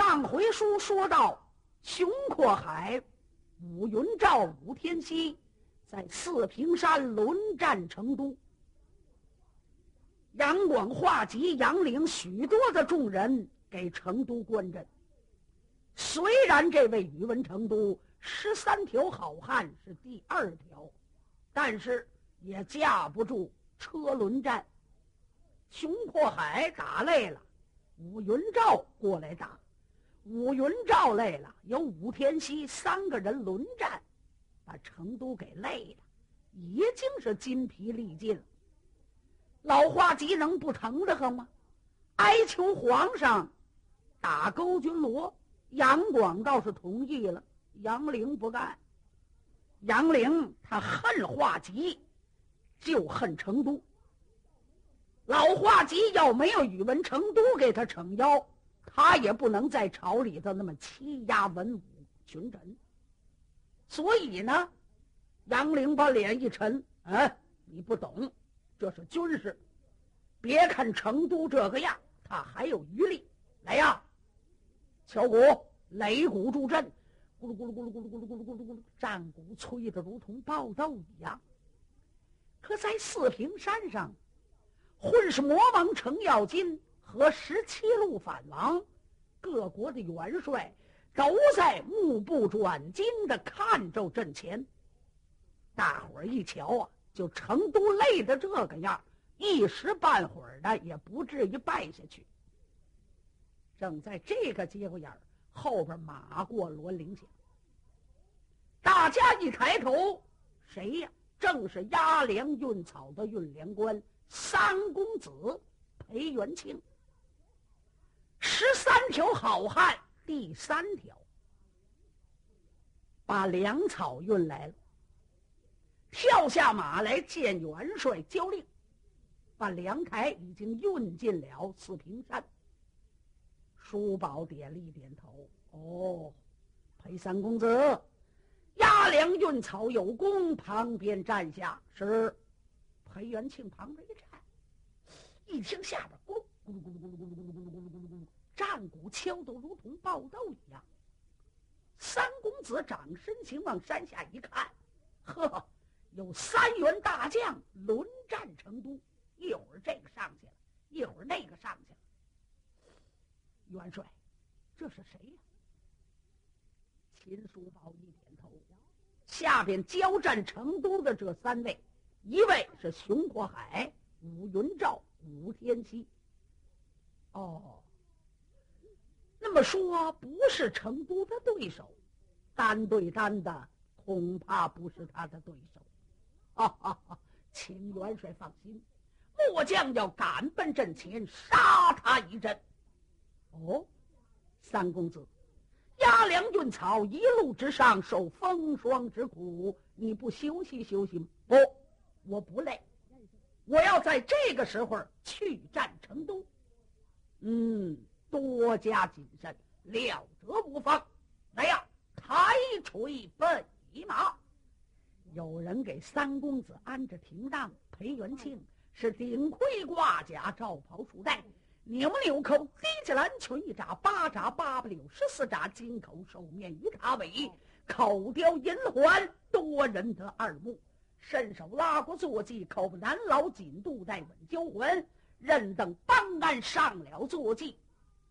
上回书说到，熊阔海、武云照、武天锡在四平山轮战成都。杨广、化及、杨凌许多的众人给成都关阵。虽然这位宇文成都十三条好汉是第二条，但是也架不住车轮战。熊阔海打累了，武云照过来打；武云照累了，有武天锡三个人轮战，把成都给累了，已经是筋疲力尽了。老华吉能不疼的很吗？哀求皇上打勾军罗，杨广倒是同意了，杨凌不干。杨凌他恨华吉，就恨成都。老华吉要没有宇文成都给他撑腰，他也不能在朝里头那么欺压文武群臣。所以呢，杨凌把脸一沉，嗯，你不懂。这是军事，别看成都这个样，他还有余力。来呀，敲鼓，擂鼓助阵，咕噜咕噜咕噜咕噜咕噜咕噜咕噜咕噜，战鼓催得如同爆豆一样。可在四平山上，混世魔王程咬金和十七路反王，各国的元帅都在目不转睛的看着阵前。大伙儿一瞧啊！就成都累的这个样，一时半会儿的也不至于败下去。正在这个节骨眼儿，后边马过罗铃响，大家一抬头，谁呀？正是押粮运草的运粮官三公子裴元庆。十三条好汉，第三条，把粮草运来了。跳下马来见元帅交令，把粮台已经运进了四平山。叔宝点了一点头，哦，裴三公子，押粮运草有功，旁边站下。是，裴元庆旁边一站，一听下边战鼓敲得如同爆豆一样。三公子长身形往山下一看，呵。有三员大将轮战成都，一会儿这个上去了，一会儿那个上去了。元帅，这是谁呀？秦叔宝一点头，下边交战成都的这三位，一位是熊阔海、武云照、武天锡。哦，这么说不是成都的对手，单对单的恐怕不是他的对手。哈哈哈！请元帅放心，末将要赶奔阵前，杀他一阵。哦，三公子，押粮运草一路之上受风霜之苦，你不休息休息吗？不，我不累，我要在这个时候去战成都。嗯，多加谨慎，了得无妨。来呀，抬锤奔一马。有人给三公子安着停当，裴元庆是顶盔挂甲，罩袍束带，扭纽扣，低起蓝裙一扎，八扎八不溜十四扎，金口手面鱼叉尾，口叼银环，多人得二目。伸手拉过坐骑，口不难牢，紧肚带稳交环，任等帮鞍上了坐骑，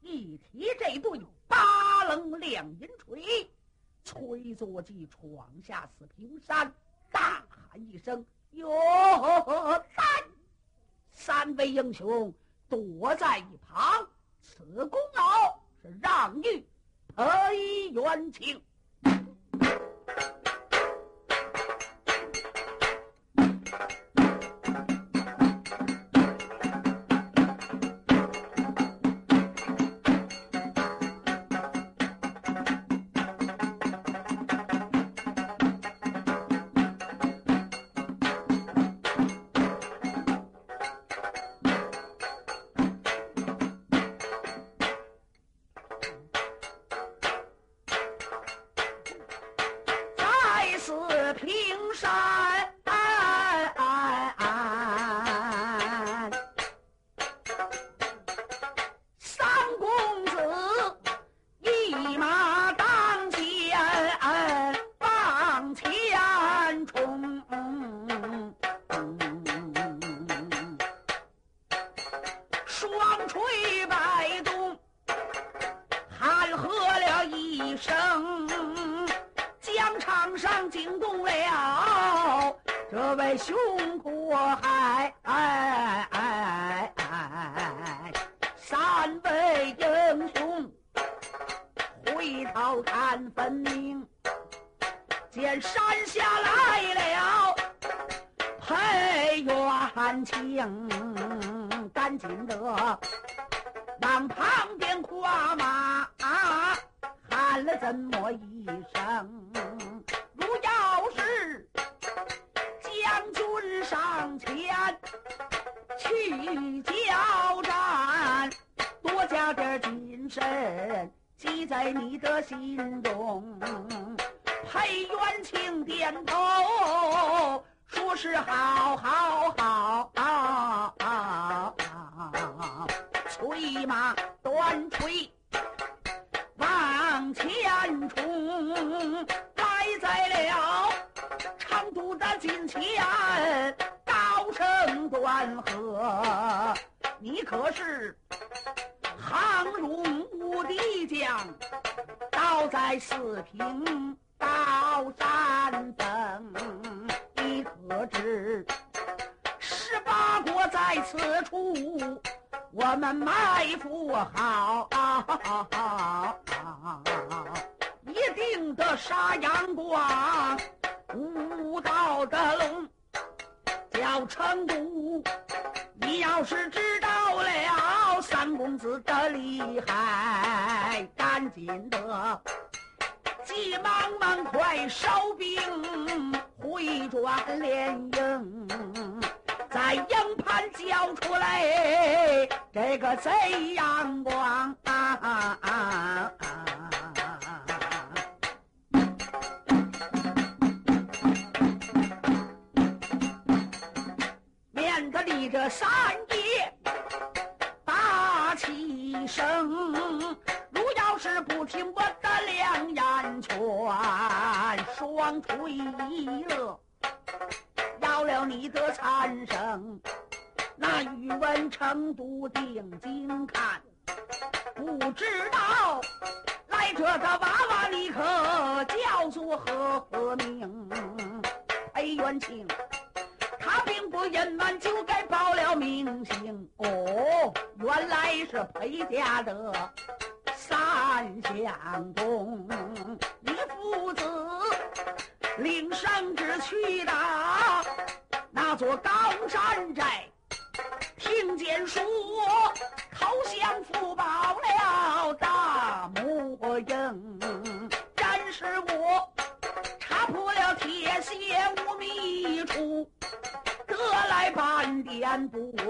一提这对八棱两银锤，催坐骑闯下四平山。大喊一声：“哟！”三三位英雄躲在一旁，此功劳是让与裴元庆。这位熊国海，三位英雄回头看分明，见山下来了裴元庆，赶紧的。往旁边跨马，喊了这么一声：“上前去交战，多加点谨慎，记在你的心中。”裴元庆点头，说是好，好，好。啊啊啊啊催马断锤往前冲，来在了成都的近前，高声断喝：“你可是杭荣无敌将，倒在四平刀山等，你可知十八国在此处？”我们埋伏好，一定得杀杨广，无道的龙叫成都。你要是知道了三公子的厉害，赶紧的急忙忙快收兵，回转连营。在营盘交出来这个贼阳光，面子里这三爷大气声，如要是不听我的两言劝，双锤了。到了你的残生，那宇文成都定睛看，不知道来这个娃娃你可叫做何名？裴元庆，不隐瞒，就该报了名姓。哦，原来是裴家的三相公，你父子领圣旨去打。那座高山寨，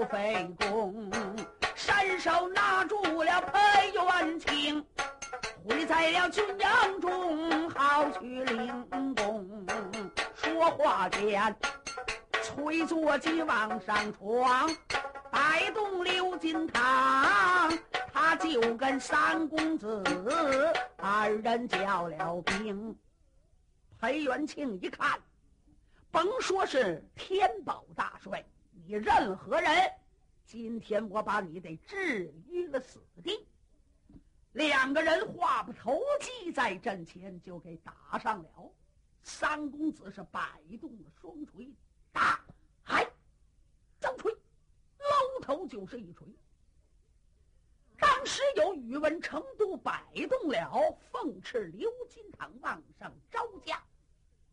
费功，伸手拿住了裴元庆，会在了军营中好去领功。说话间。催坐骑往上闯，摆动刘金堂，他就跟三公子二人叫了兵。裴元庆一看，甭说是天宝大帅，你任何人，今天我把你得置于了死地。两个人话不投机，在阵前就给打上了。三公子是摆动了双锤。打，嗨，张锤，搂头就是一锤。当时有宇文成都摆动了凤翅鎏金堂往上招架，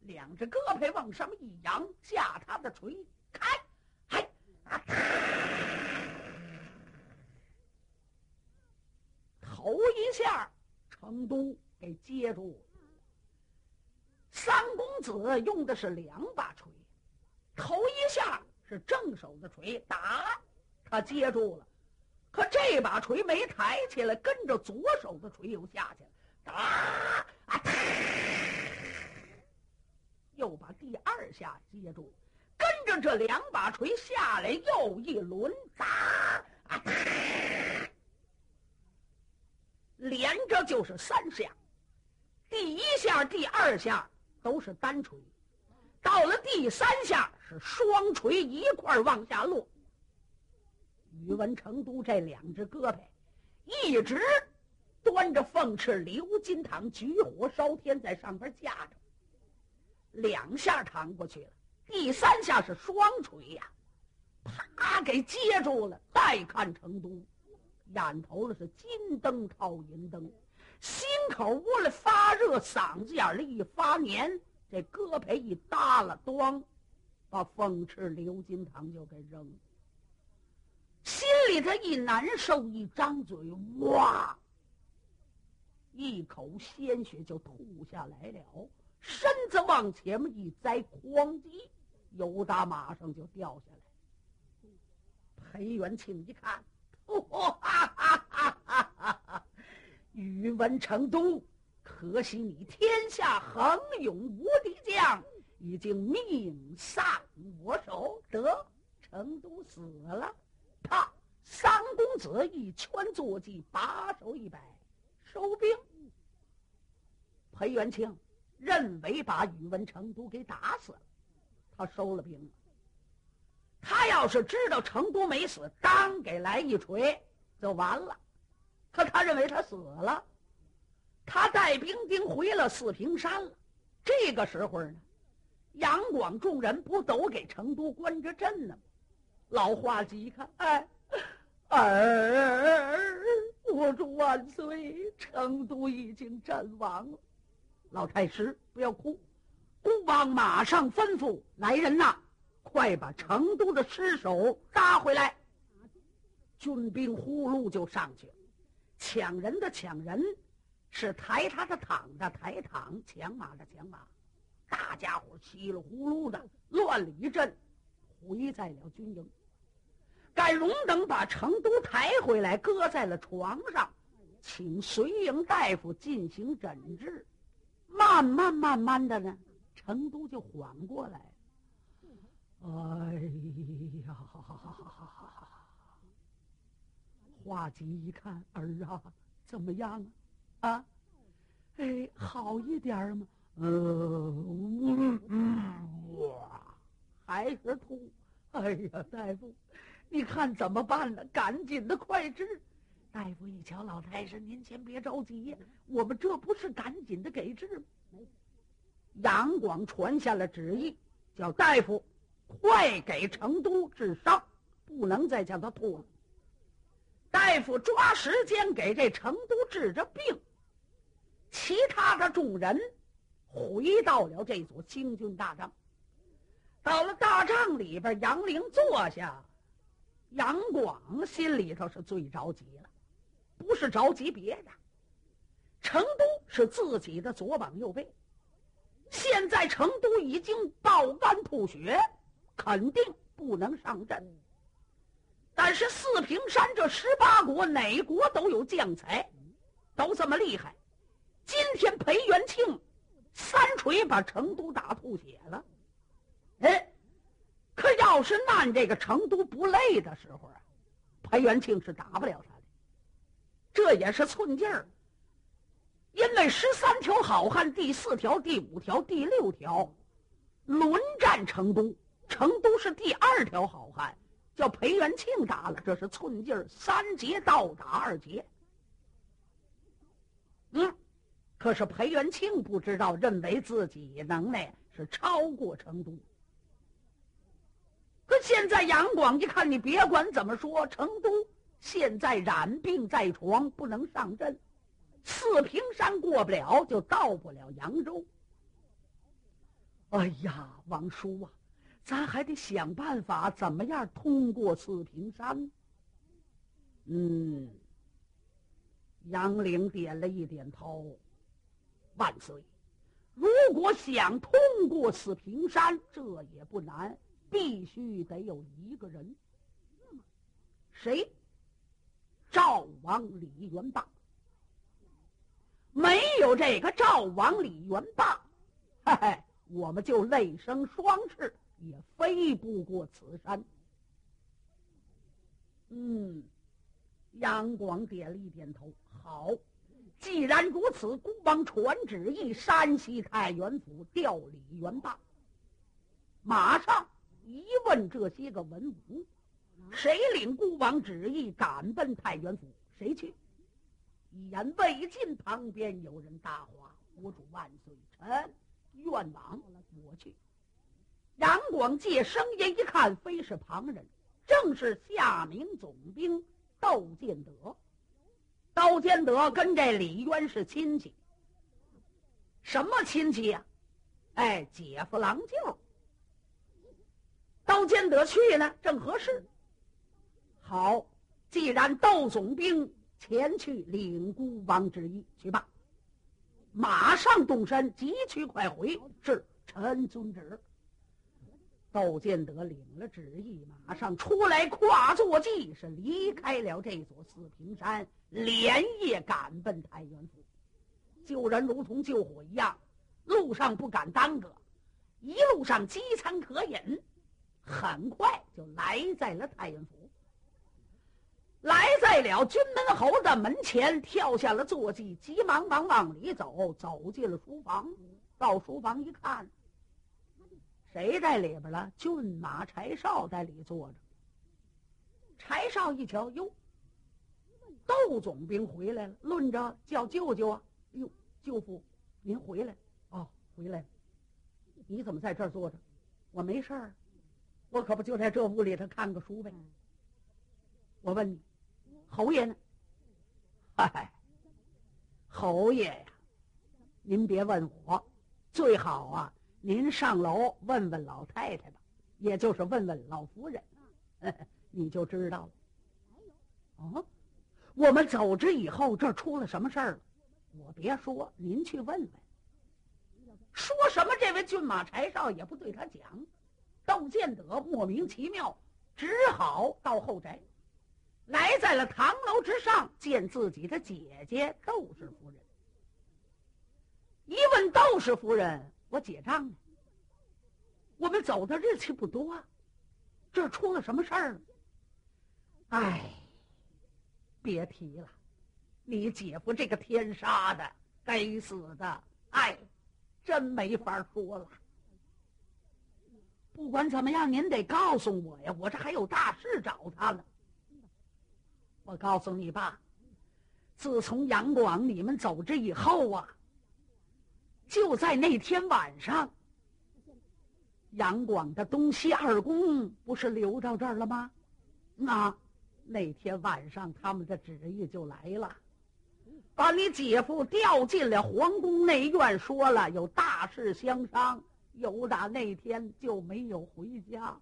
两只胳膊往上一扬，架他的锤开，头一下成都给接住。三公子用的是两把锤。头一下是正手的锤打，他接住了，可这把锤没抬起来，跟着左手的锤又下去了，打啊！又把第二下接住，着这两把锤下来，又一轮打啊！连着就是三下，第一下、第二下都是单锤。到了第三下，是双锤一块往下落。宇文成都这两只胳膊一直端着凤翅鎏金汤，举火烧天，在上边架着。两下趟过去了，第三下是双锤呀，啪给接住了。再看成都，眼头了是金灯套银灯，心口窝里发热，嗓子眼里一发黏，这胳膊一耷拉，咣，把凤翅鎏金堂就给扔了。心里头一难受，一张嘴，哇，一口鲜血就吐下来了。身子往前面一栽，哐叽，由打马上就掉下来。裴元庆一看，哈哈哈哈哈哈！宇文成都，可惜你天下横勇无敌将，已经命丧我手，得成都死了。啪三公子一圈坐骑，把手一摆，收兵。裴元庆。认为把宇文成都给打死了，他收了兵。他要是知道成都没死，当给来一锤就完了。可他认为他死了，他带兵丁回了四平山了。这个时候呢，杨广众人不都给成都关着阵呢吗？老画戟一看，哎，儿，我祝万岁，成都已经阵亡了。老太师，不要哭。孤王马上吩咐来人呐，快把成都的尸首搭回来。军兵呼噜就上去，抢人的抢人，是抬他的躺着抬躺，抢马的抢马，大家伙稀里呼噜的乱了一阵，回在了军营。赶荣等把成都抬回来，搁在了床上，请随营大夫进行诊治。慢慢慢慢的呢，成都就缓过来。哎呀，华吉一看儿啊，怎么样啊？啊，哎，好一点吗？嗯嗯，哇，还是吐。哎呀，大夫，你看怎么办呢？赶紧的，快治！大夫一瞧，老太师，您先别着急呀，我们这不是赶紧的给治吗？杨广传下了旨意，叫大夫快给成都治伤，不能再叫他吐了。大夫抓时间给这成都治着病，其他的众人回到了这座清军大帐。到了大帐里边，杨凌坐下，杨广心里头是最着急了。不是着急别的，成都是自己的左膀右臂，现在成都已经爆肝吐血，肯定不能上阵。但是四平山这十八国哪国都有将才，都这么厉害。今天裴元庆三锤把成都打吐血了，哎，可要是按这个成都不累的时候啊，裴元庆是打不了他的。这也是寸劲儿，因为十三条好汉，第四条、第五条、第六条轮战成都，成都是第二条好汉，叫裴元庆打了，这是寸劲儿，三节倒打二节。嗯，可是裴元庆不知道，认为自己能耐是超过成都。可现在杨广一看，你别管怎么说，成都。现在染病在床，不能上阵。四平山过不了，就到不了扬州。哎呀，王叔啊，咱还得想办法，怎么样通过四平山？嗯，杨凌点了一点头。万岁，如果想通过四平山，这也不难，必须得有一个人。谁？赵王李元霸，没有这个赵王李元霸，嘿嘿，我们就累生双翅也飞不过此山。嗯，杨广点了一点头。好，既然如此，孤王传旨意，山西太原府调李元霸。马上一问这些个文武。谁领孤王旨意赶奔太原府？谁去？一言未尽，旁边有人大话：“国主万岁，臣愿往。”我去。杨广借声音一看，非是旁人，正是夏明总兵窦建德。窦建德跟这李渊是亲戚，什么亲戚呀？哎，姐夫郎舅。窦建德去呢，正合适。好，既然窦总兵前去领孤王旨意，去吧。马上动身，急去快回。是臣遵旨。窦建德领了旨意，马上出来，跨坐骑，是离开了这座四平山，连夜赶奔太原府。救人如同救火一样，路上不敢耽搁，一路上饥餐渴饮，很快就来在了太原府。来在了军门侯的门前，跳下了坐骑，急忙忙往里走，走进了书房。到书房一看。谁在里边了？骏马柴少在里坐着。柴少一瞧，哟，窦总兵回来了，论着叫舅舅啊！哟，舅父，您回来哦，回来了。你怎么在这儿坐着？我没事儿，我可不就在这屋里头看个书呗。我问你，侯爷呢？嗨，侯爷呀，您别问我，最好啊。您上楼问问老太太吧，也就是问问老夫人，你就知道了。哦，我们走之以后，这出了什么事儿了？我别说，您去问问。说什么？这位骏马柴少也不对他讲。窦建德莫名其妙，只好到后宅，来在了堂楼之上，见自己的姐姐窦氏夫人。一问窦氏夫人。我结账。我们走的日期不多，这出了什么事儿了？哎，别提了，你姐夫这个天杀的，该死的！哎，真没法说了。不管怎么样，您得告诉我呀，我这还有大事找他呢。我告诉你吧，自从杨广你们走之以后啊。就在那天晚上，杨广的东西二宫不是留到这儿了吗？那那天晚上他们的旨意就来了，把你姐夫调进了皇宫内院，说了有大事相商。由打那天就没有回家，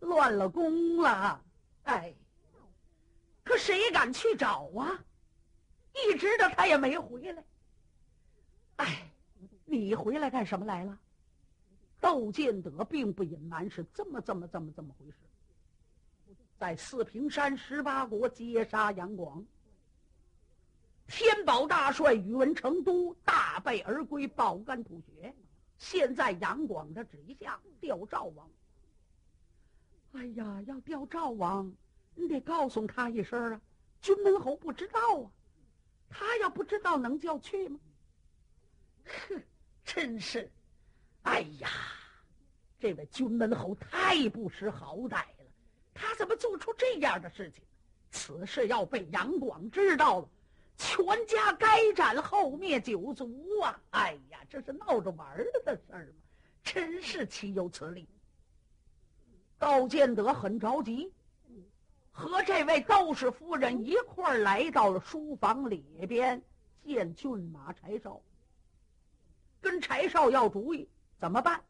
乱了宫了。哎，可谁敢去找啊？一直的他也没回来。哎。你回来干什么来了？窦建德并不隐瞒，是这么这么这么这么回事。在四平山十八国截杀杨广，天宝大帅宇文成都大败而归，爆肝吐血。现在杨广的旨意下调赵王。哎呀，要调赵王，你得告诉他一声啊！君门侯不知道啊，他要不知道能叫去吗？哼！真是，哎呀，这位君门侯太不识好歹了！他怎么做出这样的事情？此事要被杨广知道了，全家该斩后灭九族啊！哎呀，这是闹着玩的事儿吗？真是岂有此理！窦建德很着急，和这位窦氏夫人一块儿来到了书房里边见骏马柴少。跟柴少要主意怎么办？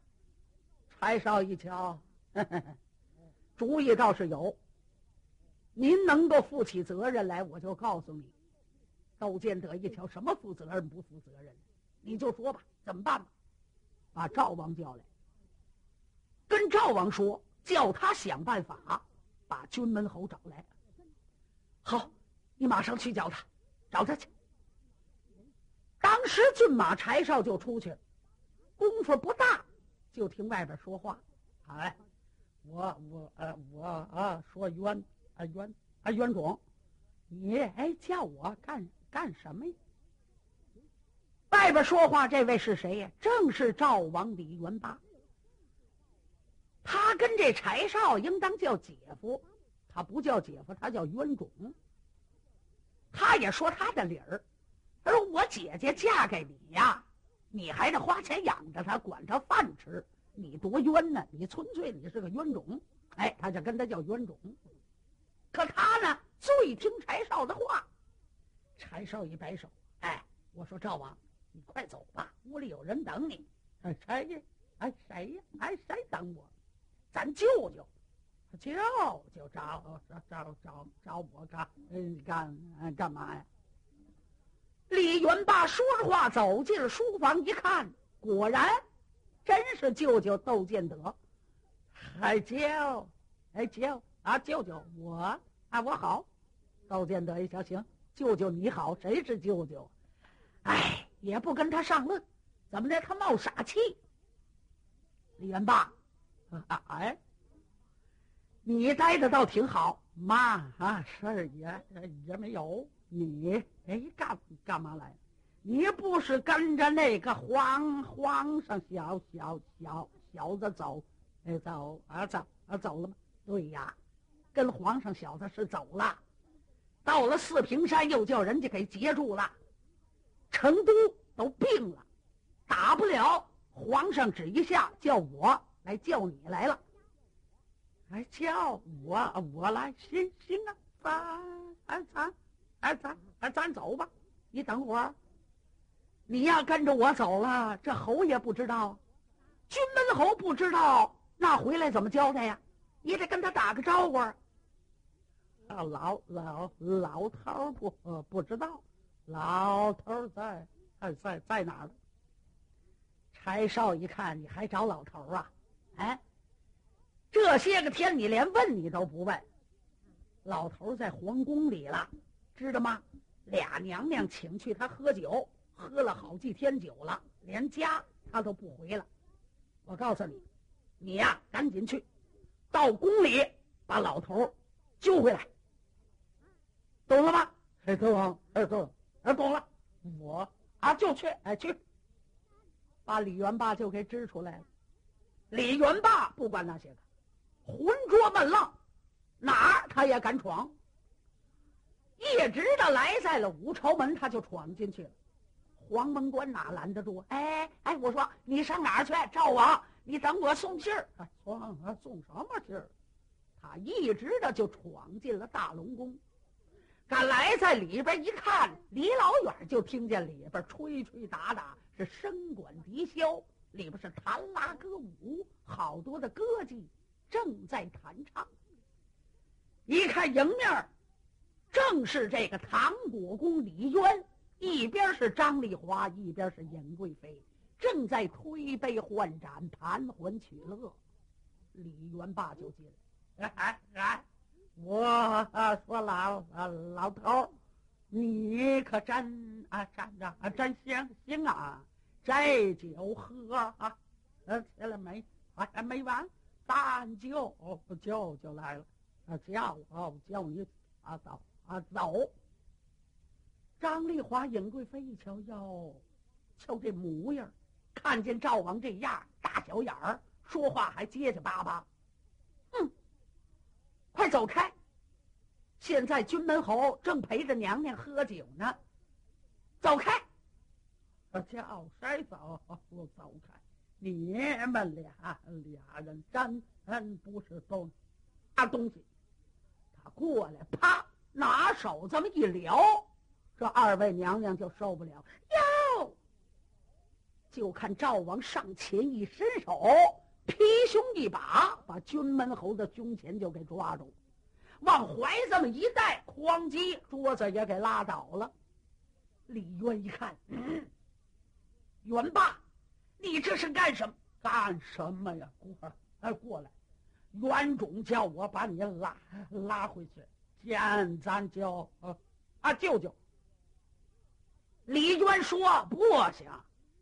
柴少一瞧，主意倒是有。您能够负起责任来，我就告诉你。窦建德一瞧，什么负责任不负责任？你就说吧，怎么办吧？把赵王叫来，跟赵王说，叫他想办法把军门侯找来。好，你马上去找他，找他去。当时骏马柴少就出去了，功夫不大，就听外边说话。哎，我我呃我啊说冤啊冤啊冤种，你哎叫我干干什么呀？外边说话这位是谁呀？正是赵王李元霸。他跟这柴少应当叫姐夫，他不叫姐夫，他叫冤种。他也说他的理儿。他说：“我姐姐嫁给你呀，你还得花钱养着她，管她饭吃，你多冤呢！你纯粹你是个冤种。”哎，他就跟他叫冤种。可他呢，最听柴少的话。柴少一摆手：“哎，我说赵王，你快走吧，屋里有人等你。”哎，谁？哎，谁呀？哎，谁等我？咱舅舅。舅舅找找找找找我干嗯干干嘛呀？李元霸说着话走进了书房，一看，果然真是舅舅窦建德。哎舅，哎舅啊舅舅我啊我好。窦建德一瞧，行，舅舅你好，谁是舅舅？哎，也不跟他上论，怎么的？他冒傻气。李元霸，啊哎。你待的倒挺好，妈啊，事儿也也没有。你哎，干干嘛来？你不是跟着那个皇皇上小小小小子走？哎，走啊走啊走了吗？对呀，跟皇上小子是走了，到了四平山，又叫人家给截住了。成都都病了，打不了。皇上旨意下，叫我来叫你来了。来，叫我我来，行行啊，咱咱咱咱咱咱走吧。你等会儿，你要跟着我走了，这侯爷不知道，军门侯不知道，那回来怎么交代呀？你得跟他打个招呼。啊，老老老头不不知道，老头在在在在哪儿？柴少一看，你还找老头啊？哎。这些个天，你连问你都不问。老头在皇宫里了，知道吗？俩娘娘请去他喝酒，喝了好几天酒了，连家他都不回了。我告诉你，你呀，赶紧去，到宫里把老头揪回来，懂了吗？哎，懂，哎，懂，哎，懂了。我啊，就去，哎，去，把李元霸就给支出来了。李元霸不管那些个。浑浊闷浪，哪儿他也敢闯。一直的来在了五朝门，他就闯进去了。黄门关哪拦得住？哎哎，我说你上哪儿去？赵王，你等我送信儿。送送什么信儿？他一直的就闯进了大龙宫。赶来在里边一看，离老远就听见里边吹吹打打，是笙管笛箫，里边是弹拉歌舞，好多的歌妓。正在弹唱，一看迎面正是这个唐国公李渊，一边是张丽华，一边是尹贵妃，正在推杯换盏、谈魂取乐。李元霸就进来，哎哎，我说老老头你可真啊真啊真行行啊，这酒喝啊，呃，起来没？还没完。大舅舅舅来了，啊叫我叫你啊走啊走。张丽华、尹贵妃一瞧哟，瞧这模样，看见赵王这样，大小眼儿，说话还结结巴巴，哼，快走开！现在军门侯正陪着娘娘喝酒呢，走开！叫谁走？我走开！你们俩俩人真不是东啥东西。他过来，啪，拿手这么一撩，这二位娘娘就受不了。哟，就看赵王上前一伸手，劈胸一把，把军门侯的胸前就给抓住，往怀这么一带，哐叽，桌子也给拉倒了。李渊一看，嗯，元霸。你这是干什么？干什么呀？过来，哎，过来！袁种叫我把你拉拉回去，见咱舅啊舅舅。李渊说不行，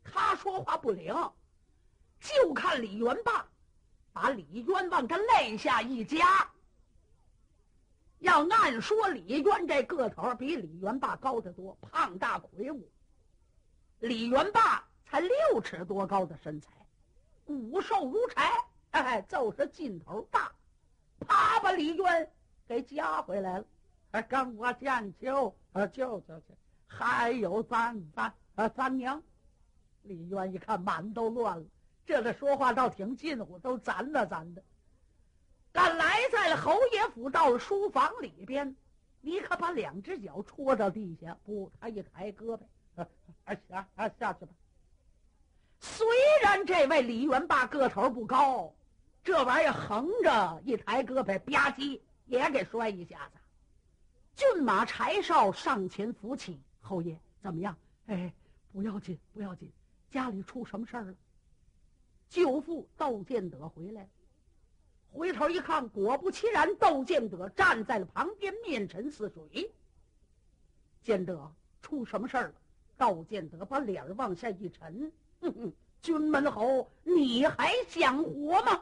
他说话不灵，就看李元霸把李渊往他肋下一夹。要按说李渊这个头比李元霸高得多，胖大魁梧。李元霸。才六尺多高的身材，骨瘦如柴，哎，就是劲头大，啪把李渊给夹回来了。还跟我见酒，啊，舅舅去，还有咱咱啊咱娘。李渊一看，满都乱了。这个说话倒挺近乎，都咱的咱的。赶来在侯爷府，到了书房里边，你可把两只脚戳到地下，不，他一抬胳膊，啊下啊下去吧。虽然这位李元霸个头不高，这玩意儿横着一抬胳膊，吧唧也给摔一下子。骏马柴少上前扶起侯爷，怎么样？哎，不要紧，不要紧。家里出什么事儿了？舅父窦建德回来了，回头一看，果不其然，窦建德站在了旁边，面沉似水。建德，出什么事儿了？窦建德把脸往下一沉，哼哼，军门侯，你还想活吗？